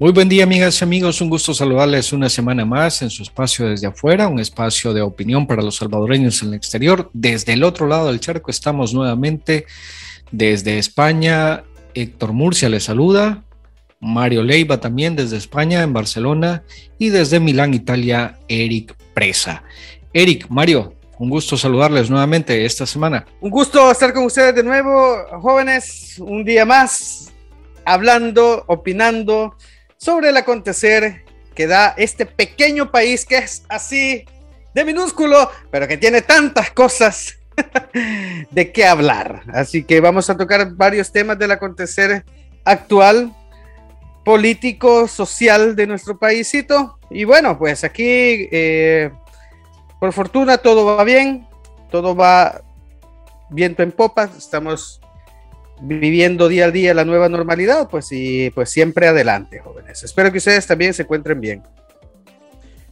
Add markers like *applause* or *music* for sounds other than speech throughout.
Muy buen día, amigas y amigos. Un gusto saludarles una semana más en su espacio desde afuera, un espacio de opinión para los salvadoreños en el exterior. Desde el otro lado del charco estamos nuevamente desde España. Héctor Murcia les saluda. Mario Leiva también desde España, en Barcelona. Y desde Milán, Italia, Eric Presa. Eric, Mario, un gusto saludarles nuevamente esta semana. Un gusto estar con ustedes de nuevo, jóvenes, un día más, hablando, opinando sobre el acontecer que da este pequeño país que es así de minúsculo, pero que tiene tantas cosas *laughs* de qué hablar. Así que vamos a tocar varios temas del acontecer actual, político, social de nuestro paísito. Y bueno, pues aquí, eh, por fortuna, todo va bien, todo va viento en popa, estamos viviendo día a día la nueva normalidad, pues y pues siempre adelante, jóvenes. Espero que ustedes también se encuentren bien.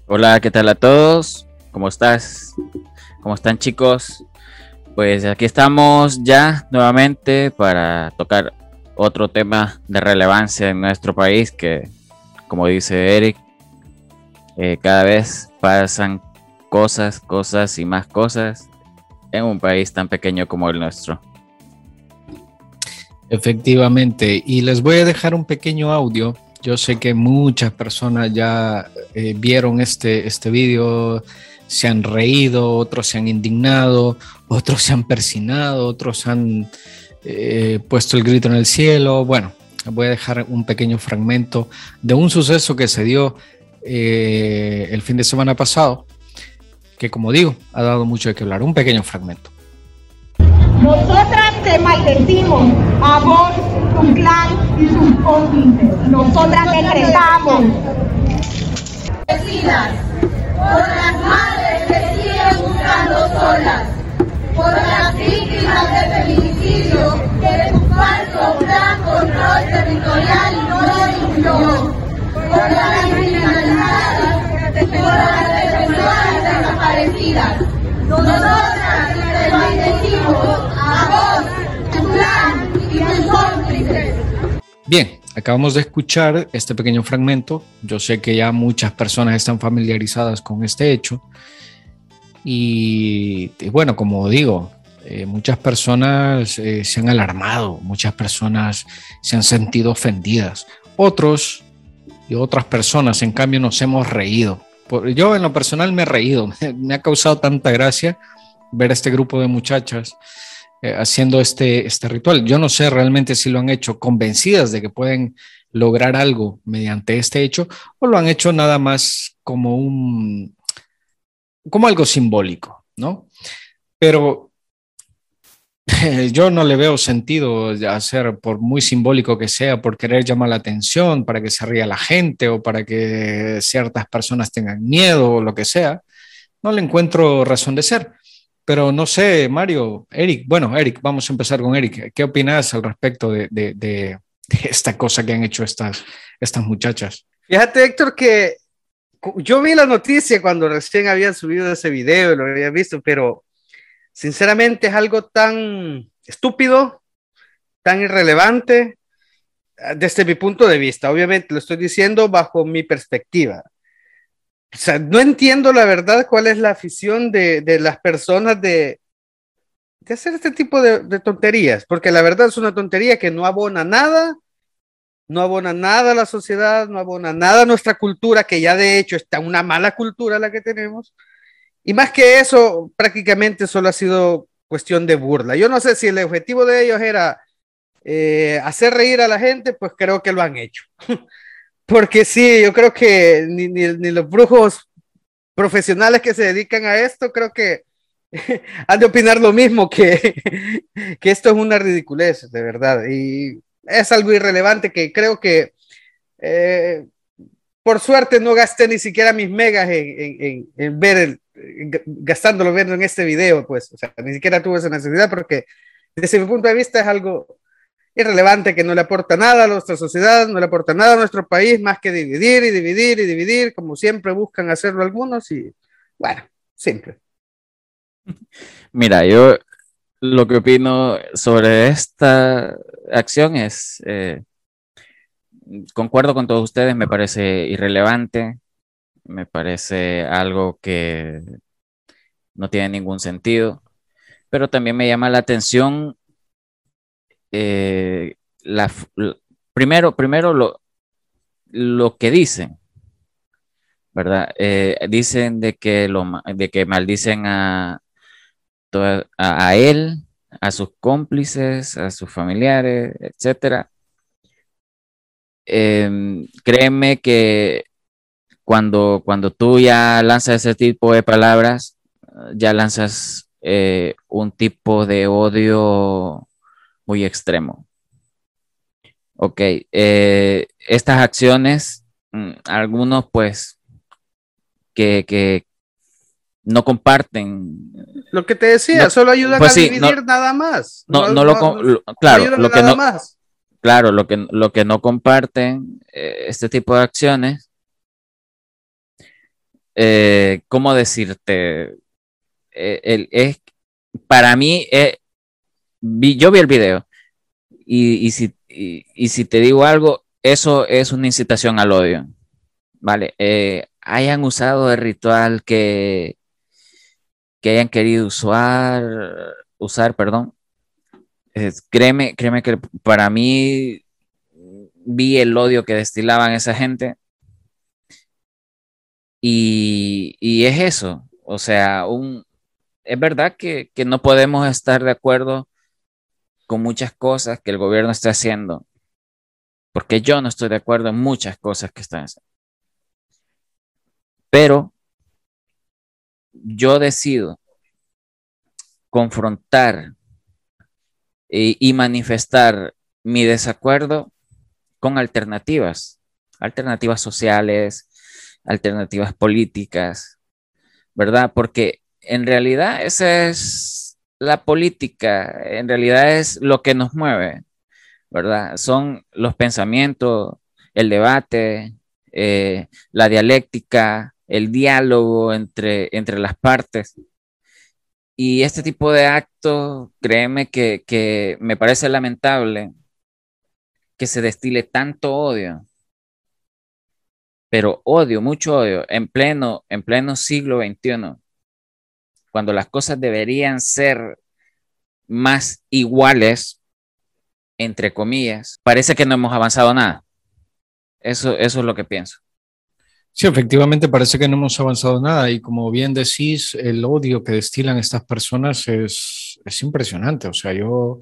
Hola, ¿qué tal a todos? ¿Cómo estás? ¿Cómo están chicos? Pues aquí estamos ya nuevamente para tocar otro tema de relevancia en nuestro país que, como dice Eric, eh, cada vez pasan cosas, cosas y más cosas en un país tan pequeño como el nuestro. Efectivamente, y les voy a dejar un pequeño audio. Yo sé que muchas personas ya eh, vieron este, este vídeo, se han reído, otros se han indignado, otros se han persinado, otros han eh, puesto el grito en el cielo. Bueno, voy a dejar un pequeño fragmento de un suceso que se dio eh, el fin de semana pasado, que como digo, ha dado mucho de qué hablar. Un pequeño fragmento. Nosotras maldecimos a vos, tu clan y sus cómplices. Nosotras decretamos. Vecinas, por las madres que siguen buscando solas, por las víctimas de feminicidio que su falso plan control territorial no incluyó, por las criminalizadas, por las defensoras desaparecidas. Nosotras te maldecimos Bien, acabamos de escuchar este pequeño fragmento. Yo sé que ya muchas personas están familiarizadas con este hecho. Y, bueno, como digo, eh, muchas personas eh, se han alarmado, muchas personas se han sentido ofendidas. Otros y otras personas, en cambio, nos hemos reído. Yo en lo personal me he reído, *laughs* me ha causado tanta gracia ver a este grupo de muchachas eh, haciendo este, este ritual. Yo no sé realmente si lo han hecho convencidas de que pueden lograr algo mediante este hecho o lo han hecho nada más como un como algo simbólico, ¿no? Pero *laughs* yo no le veo sentido hacer, por muy simbólico que sea, por querer llamar la atención, para que se ría la gente o para que ciertas personas tengan miedo o lo que sea. No le encuentro razón de ser. Pero no sé, Mario, Eric, bueno, Eric, vamos a empezar con Eric. ¿Qué opinas al respecto de, esta cosa que han hecho estas, estas muchachas? Fíjate, Héctor, que yo vi la noticia cuando recién habían subido ese video y lo había visto, pero sinceramente es algo tan estúpido, tan irrelevante desde mi punto de vista. Obviamente lo estoy diciendo bajo mi perspectiva no entiendo la verdad cuál es la afición de, de las personas de, de, hacer este tipo de, de, tonterías, porque la verdad es una tontería que no abona nada, no abona nada a la sociedad, no abona nada a nuestra cultura, que ya de hecho está una mala cultura la que tenemos. Y más que eso, prácticamente solo ha sido cuestión de burla. Yo no sé si el objetivo de ellos era eh, hacer reír a la gente, pues creo que lo han hecho. *laughs* Porque sí, yo creo que ni, ni, ni, los brujos profesionales que se dedican a esto, creo que *laughs* han de opinar lo mismo, que, *laughs* que esto es una ridiculez, de verdad. Y es algo irrelevante que creo que, eh, por suerte, no gasté ni siquiera mis megas en, en, en ver el, gastándolo viendo en este video, pues, o sea, ni siquiera tuve esa necesidad porque desde mi punto de vista es algo irrelevante que no le aporta nada a nuestra sociedad, no le aporta nada a nuestro país más que dividir y dividir y dividir, como siempre buscan hacerlo algunos y bueno, simple. *laughs* Mira, yo lo que opino sobre esta acción es, eh, concuerdo con todos ustedes, me parece irrelevante, me parece algo que no tiene ningún sentido, pero también me llama la atención eh, la, primero, primero lo, lo que dicen, ¿verdad? Eh, dicen de que, lo, de que maldicen a, a, él, a sus cómplices, a sus familiares, etcétera. Em, créeme que cuando, cuando tú ya lanzas ese tipo de palabras, ya lanzas eh, un tipo de odio muy extremo. Ok, eh, estas acciones, mm, algunos pues que, no comparten. Lo que te decía, solo ayudan pues a dividir nada más. No, no, lo, claro, lo que no, más. claro, lo que, lo que no comparten eh, este tipo de acciones, eh, ¿cómo decirte? el, es, para mí, yo vi el video y, si, y, si te digo algo, eso es una incitación al odio. Vale, eh, hayan usado el ritual que, que hayan querido usar, usar, perdón. créeme, créeme que para mí vi el odio que destilaban esa gente. Y, y es eso. O sea, un, es verdad que, que no podemos estar de acuerdo con muchas cosas que el gobierno está haciendo, porque yo no estoy de acuerdo en muchas cosas que están haciendo. Pero yo decido confrontar y, manifestar mi desacuerdo con alternativas, alternativas sociales, alternativas políticas, ¿verdad? Porque en realidad esa es la política, en realidad es lo que nos mueve, ¿verdad? Son los pensamientos, el debate, eh, la dialéctica, el diálogo entre, entre las partes. Y este tipo de actos, créeme que, que me parece lamentable que se destile tanto odio, pero odio, mucho odio, en pleno, en pleno siglo XXI, cuando las cosas deberían ser más iguales, entre comillas, parece que no hemos avanzado nada. Eso, eso es lo que pienso. Sí, efectivamente parece que no hemos avanzado nada y como bien decís, el odio que destilan estas personas es, es impresionante. O sea, yo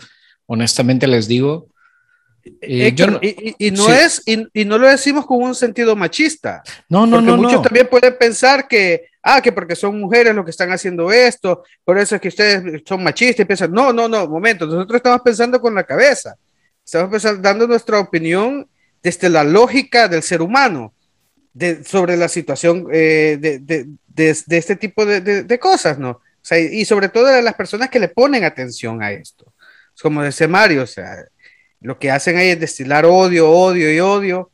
honestamente les digo... Eh, y, no es, y, no lo decimos con un sentido machista. No, no, no. Muchos también pueden pensar que, ah, que porque son mujeres los que están haciendo esto, por eso es que ustedes son machistas y piensan, no, no, no, momento, nosotros estamos pensando con la cabeza, estamos pensando, dando nuestra opinión desde la lógica del ser humano sobre la situación eh, de, este tipo de, cosas, ¿no? O sea, y sobre todo de las personas que le ponen atención a esto. Como dice Mario, o sea, lo que hacen ahí es destilar odio, odio y odio,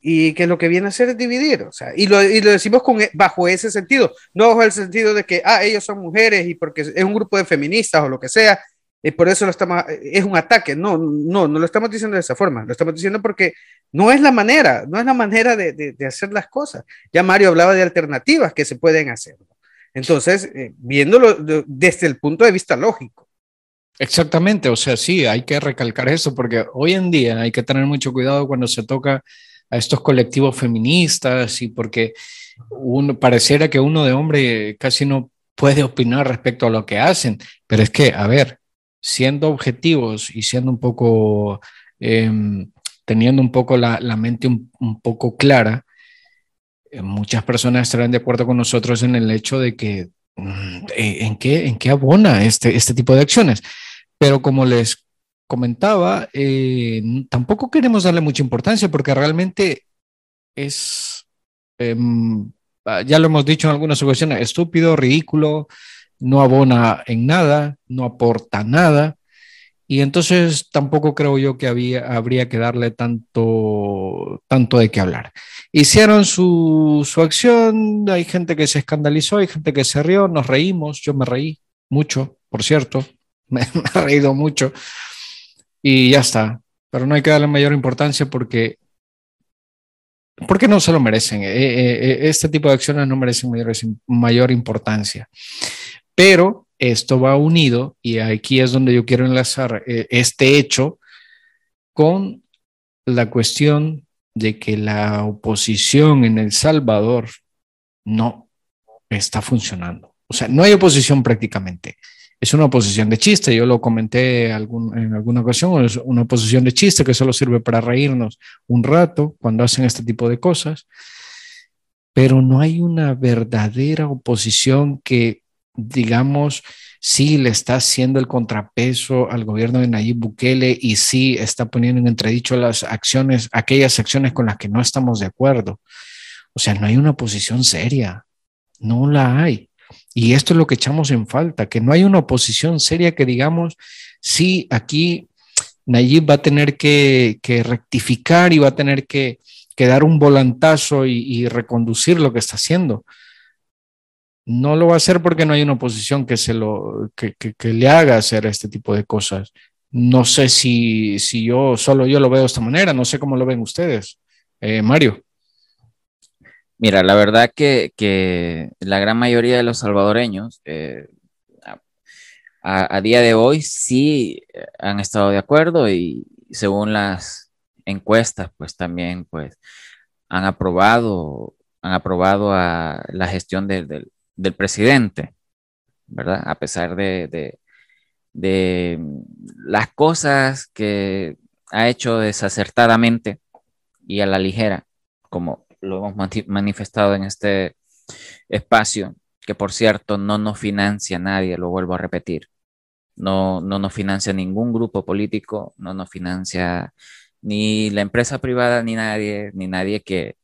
y que lo que viene a hacer es dividir, o sea, y lo, y lo decimos con, e, bajo ese sentido, no bajo el sentido de que, ah, ellos son mujeres y porque es un grupo de feministas o lo que sea, y por eso lo estamos, es un ataque. No, no, no lo estamos diciendo de esa forma. Lo estamos diciendo porque no es la manera, no es la manera de, de, hacer las cosas. Ya Mario hablaba de alternativas que se pueden hacer. Entonces, eh, viéndolo desde el punto de vista lógico. Exactamente, o sea, sí, hay que recalcar eso porque hoy en día hay que tener mucho cuidado cuando se toca a estos colectivos feministas y porque uno pareciera que uno de hombre casi no puede opinar respecto a lo que hacen, pero es que, a ver, siendo objetivos y siendo un poco, em, teniendo un poco la, mente un, poco clara, eh, muchas personas estarán de acuerdo con nosotros en el hecho de que mm, eh, en, qué, en qué abona este, este tipo de acciones. Pero como les comentaba, eh, tampoco queremos darle mucha importancia porque realmente es, em, ya lo hemos dicho en algunas ocasiones, estúpido, ridículo, no abona en nada, no aporta nada. Y entonces tampoco creo yo que había, habría que darle tanto, tanto de qué hablar. Hicieron su, su acción, hay gente que se escandalizó, hay gente que se rió, nos reímos, yo me reí mucho, por cierto, *laughs* me, me he reído mucho y ya está. Pero no hay que darle mayor importancia porque porque no se lo merecen. este tipo de acciones no merecen mayor, mayor importancia. Pero esto va unido, y aquí es donde yo quiero enlazar este hecho con la cuestión de que la oposición en El Salvador no está funcionando. O sea, no hay oposición prácticamente. Es una oposición de chiste, yo lo comenté en alguna ocasión, es una oposición de chiste que solo sirve para reírnos un rato cuando hacen este tipo de cosas, pero no hay una verdadera oposición que, digamos, sí le está haciendo el contrapeso al gobierno de Nayib Bukele y sí está poniendo en entredicho las acciones, aquellas acciones con las que no estamos de acuerdo. O sea, no hay una oposición seria, no la hay. Y esto es lo que echamos en falta, que no hay una oposición seria que digamos, sí, aquí Nayib va a tener que, rectificar y va a tener que, dar un volantazo y, y reconducir lo que está haciendo no lo va a hacer porque no hay una oposición que, se lo, que, le haga hacer este tipo de cosas. No sé si, si yo solo yo lo veo de esta manera, no sé cómo lo ven ustedes. Eh, Mario. Mira, la verdad que, la gran mayoría de los salvadoreños eh, a, día de hoy sí han estado de acuerdo y según las encuestas, pues también pues han aprobado, han aprobado a la gestión del presidente, ¿verdad? A pesar de, de, las cosas que ha hecho desacertadamente y a la ligera, como lo hemos manifestado en este espacio, que por cierto no nos financia nadie, lo vuelvo a repetir. No, no nos financia ningún grupo político, no nos financia ni la empresa privada, ni nadie, ni nadie que,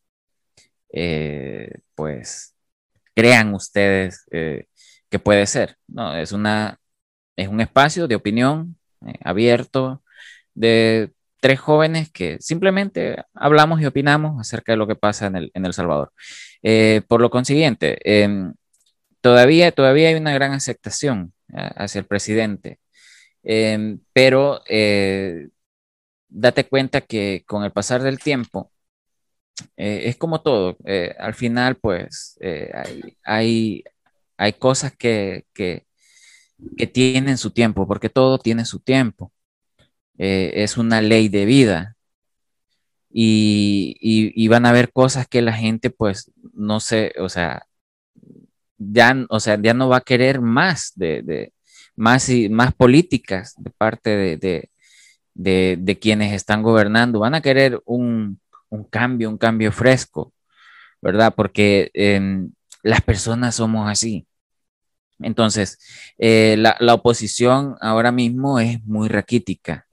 eh, pues, crean ustedes eh, que puede ser. No, es, una, es un espacio de opinión eh, abierto de tres jóvenes que simplemente hablamos y opinamos acerca de lo que pasa en El, en el Salvador. Eh, por lo consiguiente, em, todavía, todavía hay una gran aceptación hacia el presidente, em, pero date cuenta que con el pasar del tiempo, eh, es como todo. Eh, al final, pues, eh, hay, hay, cosas que, que, tienen su tiempo, porque todo tiene su tiempo. Es una ley de vida. Y, van a haber cosas que la gente, pues, no sé, o sea, ya, o sea, ya no va a querer más de, más y más políticas de parte de, de quienes están gobernando. Van a querer un, un cambio, un cambio fresco, ¿verdad? Porque em, las personas somos así. Entonces, eh, la, oposición ahora mismo es muy raquítica.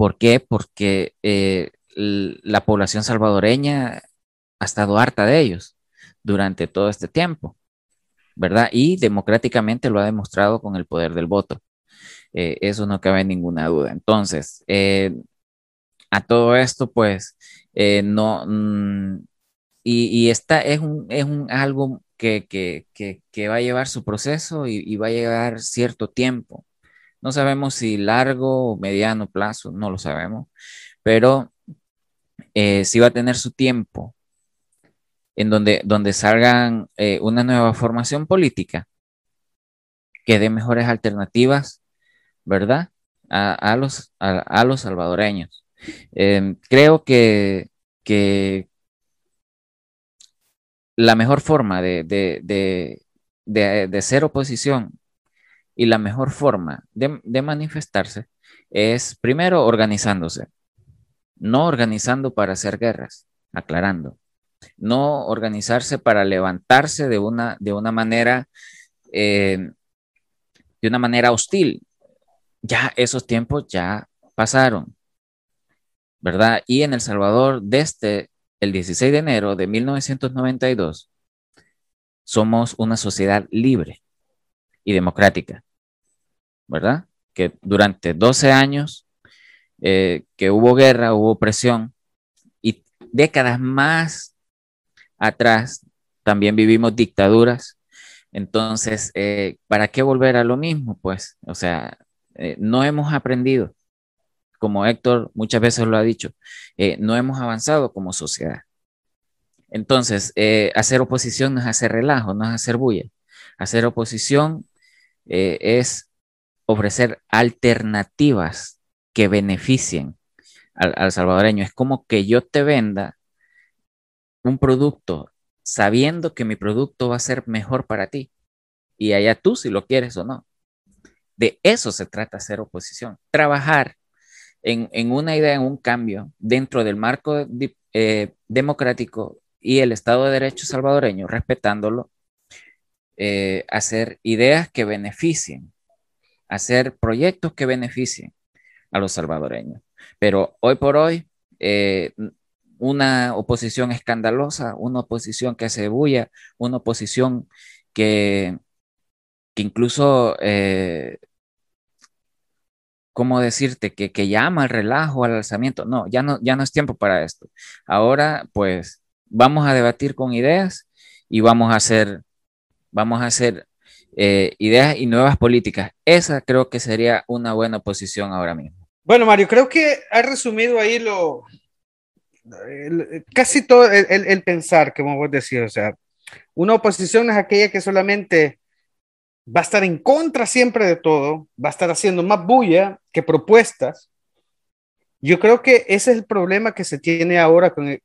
¿Por qué? Porque eh, la población salvadoreña ha estado harta de ellos durante todo este tiempo, ¿verdad? Y democráticamente lo ha demostrado con el poder del voto. Eh, eso no cabe ninguna duda. Entonces, a todo esto, pues, eh, no, mm, y, y, esta es un, es un algo que, que, que, va a llevar su proceso y, va a llevar cierto tiempo. No sabemos si largo o mediano plazo, no lo sabemos, pero eh, sí va a tener su tiempo en donde, donde salgan eh, una nueva formación política que dé mejores alternativas, ¿verdad? A, los, a los salvadoreños. Em, creo que, la mejor forma de, de, ser oposición y la mejor forma de, manifestarse es primero organizándose, no organizando para hacer guerras, aclarando, no organizarse para levantarse de una, de una manera, em, de una manera hostil. Ya esos tiempos ya pasaron. ¿verdad? Y en El Salvador, desde el 16 de enero de 1992, somos una sociedad libre y democrática, ¿verdad? Que durante 12 años eh, que hubo guerra, hubo presión y décadas más atrás también vivimos dictaduras. Entonces, eh, ¿para qué volver a lo mismo? Pues, o sea, eh, no hemos aprendido como Héctor muchas veces lo ha dicho, eh, no hemos avanzado como sociedad. Entonces, hacer oposición no es hacer relajo, no es hacer bulla. Hacer oposición es ofrecer alternativas que beneficien al, al salvadoreño. Es como que yo te venda un producto sabiendo que mi producto va a ser mejor para ti. Y allá tú si lo quieres o no. De eso se trata hacer oposición. Trabajar en, una idea, en un cambio dentro del marco eh, democrático y el Estado de Derecho salvadoreño, respetándolo, eh, hacer ideas que beneficien, hacer proyectos que beneficien a los salvadoreños. Pero hoy por hoy, eh, una oposición escandalosa, una oposición que se bulla, una oposición que, que incluso ¿cómo decirte? Que, que llama al relajo, al alzamiento. No, ya no, ya no es tiempo para esto. Ahora, pues, vamos a debatir con ideas y vamos a hacer, vamos a hacer eh, ideas y nuevas políticas. Esa creo que sería una buena posición ahora mismo. Bueno, Mario, creo que ha resumido ahí lo, casi todo el, el, pensar, como vos decís, o sea, una oposición es aquella que solamente va a estar en contra siempre de todo, va a estar haciendo más bulla que propuestas. Yo creo que ese es el problema que se tiene ahora con,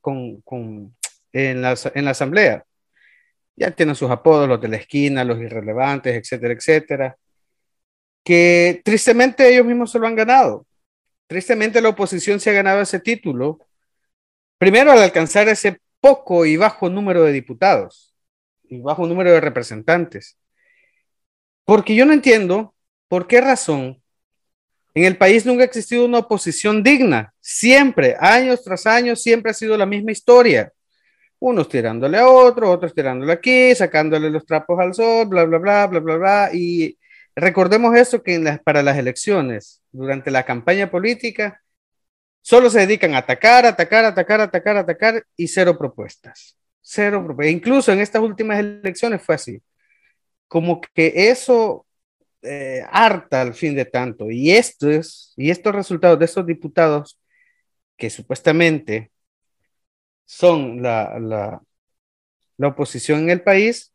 con, en, la, en la asamblea. Ya tienen sus apodos, los de la esquina, los irrelevantes, etcétera, etcétera, que tristemente ellos mismos se lo han ganado. Tristemente la oposición se ha ganado ese título, primero al alcanzar ese poco y bajo número de diputados y bajo número de representantes. Porque yo no entiendo por qué razón en el país nunca ha existido una oposición digna. Siempre, años tras años, siempre ha sido la misma historia. Unos tirándole a otro, otros tirándole aquí, sacándole los trapos al sol, bla, bla, bla, bla, bla, bla. Y recordemos eso que para las elecciones, durante la campaña política, solo se dedican a atacar, atacar, atacar, atacar, atacar y cero propuestas. Cero propuestas. Incluso en estas últimas elecciones fue así como que eso eh, harta al fin de tanto. Y, esto es, y estos resultados de estos diputados que supuestamente son la, la, la oposición en el país,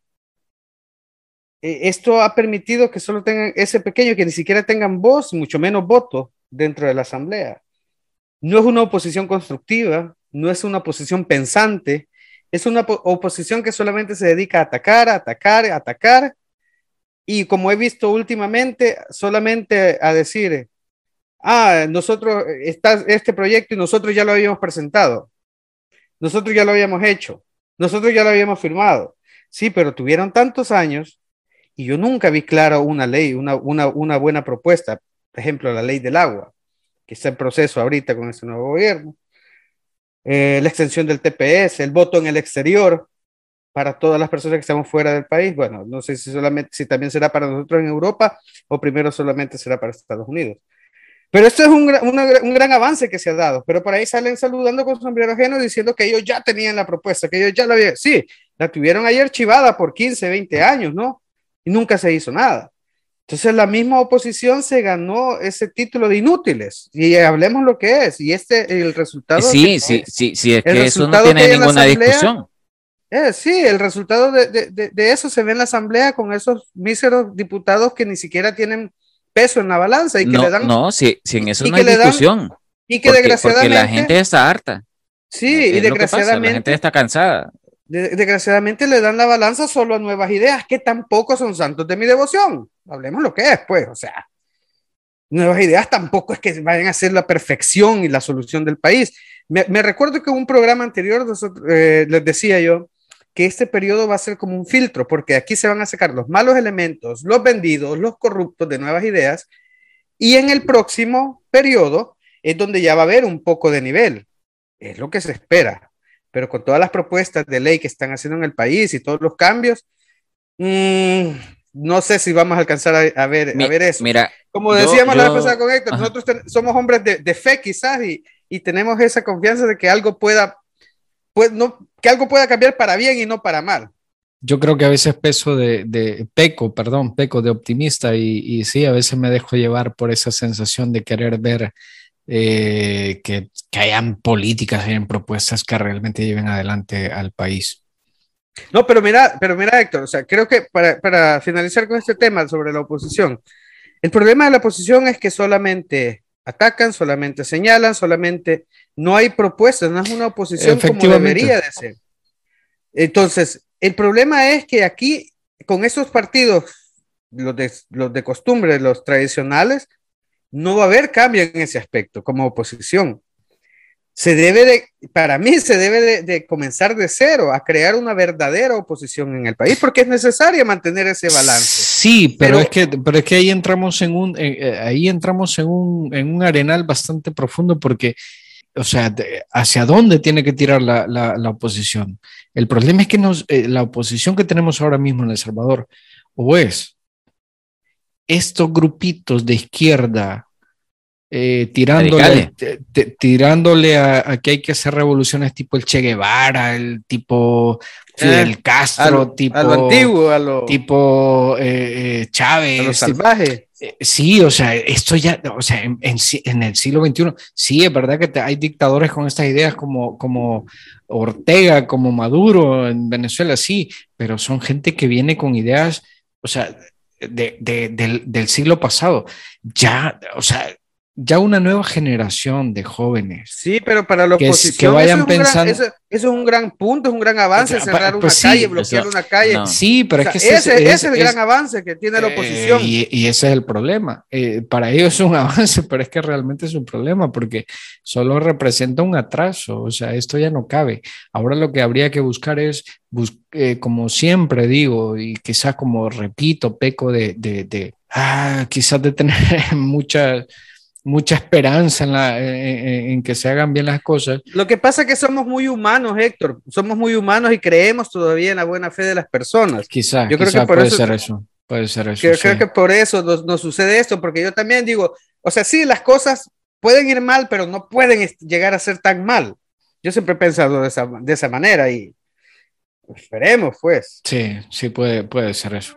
eh, esto ha permitido que solo tengan ese pequeño, que ni siquiera tengan voz, mucho menos voto dentro de la asamblea. No es una oposición constructiva, no es una oposición pensante, es una oposición que solamente se dedica a atacar, a atacar, a atacar y como he visto últimamente, solamente a decir, ah, nosotros, está este proyecto y nosotros ya lo habíamos presentado, nosotros ya lo habíamos hecho, nosotros ya lo habíamos firmado. Sí, pero tuvieron tantos años y yo nunca vi claro una ley, una, una, una buena propuesta, por ejemplo, la ley del agua, que está en proceso ahorita con este nuevo gobierno, eh, la extensión del TPS, el voto en el exterior, para todas las personas que estamos fuera del país. Bueno, no sé si solamente, si también será para nosotros en Europa o primero solamente será para Estados Unidos. Pero esto es un, un, gran avance que se ha dado. Pero por ahí salen saludando con sombrero ajeno diciendo que ellos ya tenían la propuesta, que ellos ya la habían. Sí, la tuvieron ayer archivada por 15, 20 años, ¿no? Y nunca se hizo nada. Entonces la misma oposición se ganó ese título de inútiles. Y hablemos lo que es. Y este, el resultado. Sí, sí, sí, sí, es que eso no tiene ninguna discusión eh, sí, el resultado de, eso se ve en la asamblea con esos míseros diputados que ni siquiera tienen peso en la balanza y que no, le dan. No, si, en eso no hay discusión. y que desgraciadamente. la gente está harta. Sí, y desgraciadamente. La gente está cansada. desgraciadamente le dan la balanza solo a nuevas ideas que tampoco son santos de mi devoción. Hablemos lo que es, pues, o sea. Nuevas ideas tampoco es que vayan a ser la perfección y la solución del país. Me, recuerdo que en un programa anterior eh, les decía yo que este periodo va a ser como un filtro, porque aquí se van a sacar los malos elementos, los vendidos, los corruptos de nuevas ideas, y en el próximo periodo es donde ya va a haber un poco de nivel. Es lo que se espera. Pero con todas las propuestas de ley que están haciendo en el país y todos los cambios, mmm, no sé si vamos a alcanzar a, ver, a ver eso. Mira, como decíamos la vez pasada con Héctor, nosotros somos hombres de, de, fe quizás y, y tenemos esa confianza de que algo pueda pues no, que algo pueda cambiar para bien y no para mal. Yo creo que a veces peso de, de peco, perdón, peco de optimista y, y, sí, a veces me dejo llevar por esa sensación de querer ver eh, que, que hayan políticas, hayan propuestas que realmente lleven adelante al país. No, pero mira, pero mira, Héctor, o sea, creo que para, para finalizar con este tema sobre la oposición, el problema de la oposición es que solamente atacan, solamente señalan, solamente no hay propuestas, no es una oposición como debería de ser. Entonces, el problema es que aquí, con esos partidos, los de, los de costumbre, los tradicionales, no va a haber cambio en ese aspecto como oposición se debe de, para mí se debe de, comenzar de cero a crear una verdadera oposición en el país, porque es necesario mantener ese balance. Sí, pero, es, que, pero es que ahí entramos en un, eh, ahí entramos en un, en un arenal bastante profundo, porque, o sea, ¿hacia dónde tiene que tirar la, la, oposición? El problema es que nos, eh, la oposición que tenemos ahora mismo en El Salvador, o es estos grupitos de izquierda eh, tirándole, tirándole a, que hay que hacer revoluciones tipo el Che Guevara, el tipo Fidel eh, Castro, tipo, a lo antiguo, a lo, tipo eh, Chávez. A salvaje. sí, o sea, esto ya, o sea, en, en, el siglo XXI, sí, es verdad que hay dictadores con estas ideas como, como Ortega, como Maduro en Venezuela, sí, pero son gente que viene con ideas, o sea, de, de, del, del siglo pasado. Ya, o sea, ya una nueva generación de jóvenes. Sí, pero para la oposición que, vayan pensando... eso, es un gran punto, es un gran avance, cerrar pues una calle, bloquear una calle. Sí, pero es que ese, es, el gran avance que tiene la eh, oposición. y, ese es el problema. Eh, para ellos es un *laughs* avance, pero es que realmente es un problema porque solo representa un atraso. O sea, esto ya no cabe. Ahora lo que habría que buscar es, eh, como siempre digo, y quizás como repito, peco de, de, de ah, quizás de tener *laughs* muchas mucha esperanza en, la, en, que se hagan bien las cosas. Lo que pasa es que somos muy humanos, Héctor. Somos muy humanos y creemos todavía en la buena fe de las personas. Quizás, yo creo que puede ser eso. Puede ser eso. Creo, que por eso nos, sucede esto, porque yo también digo, o sea, sí, las cosas pueden ir mal, pero no pueden llegar a ser tan mal. Yo siempre he pensado de esa, de esa manera y esperemos, pues. Sí, sí, puede, puede ser eso.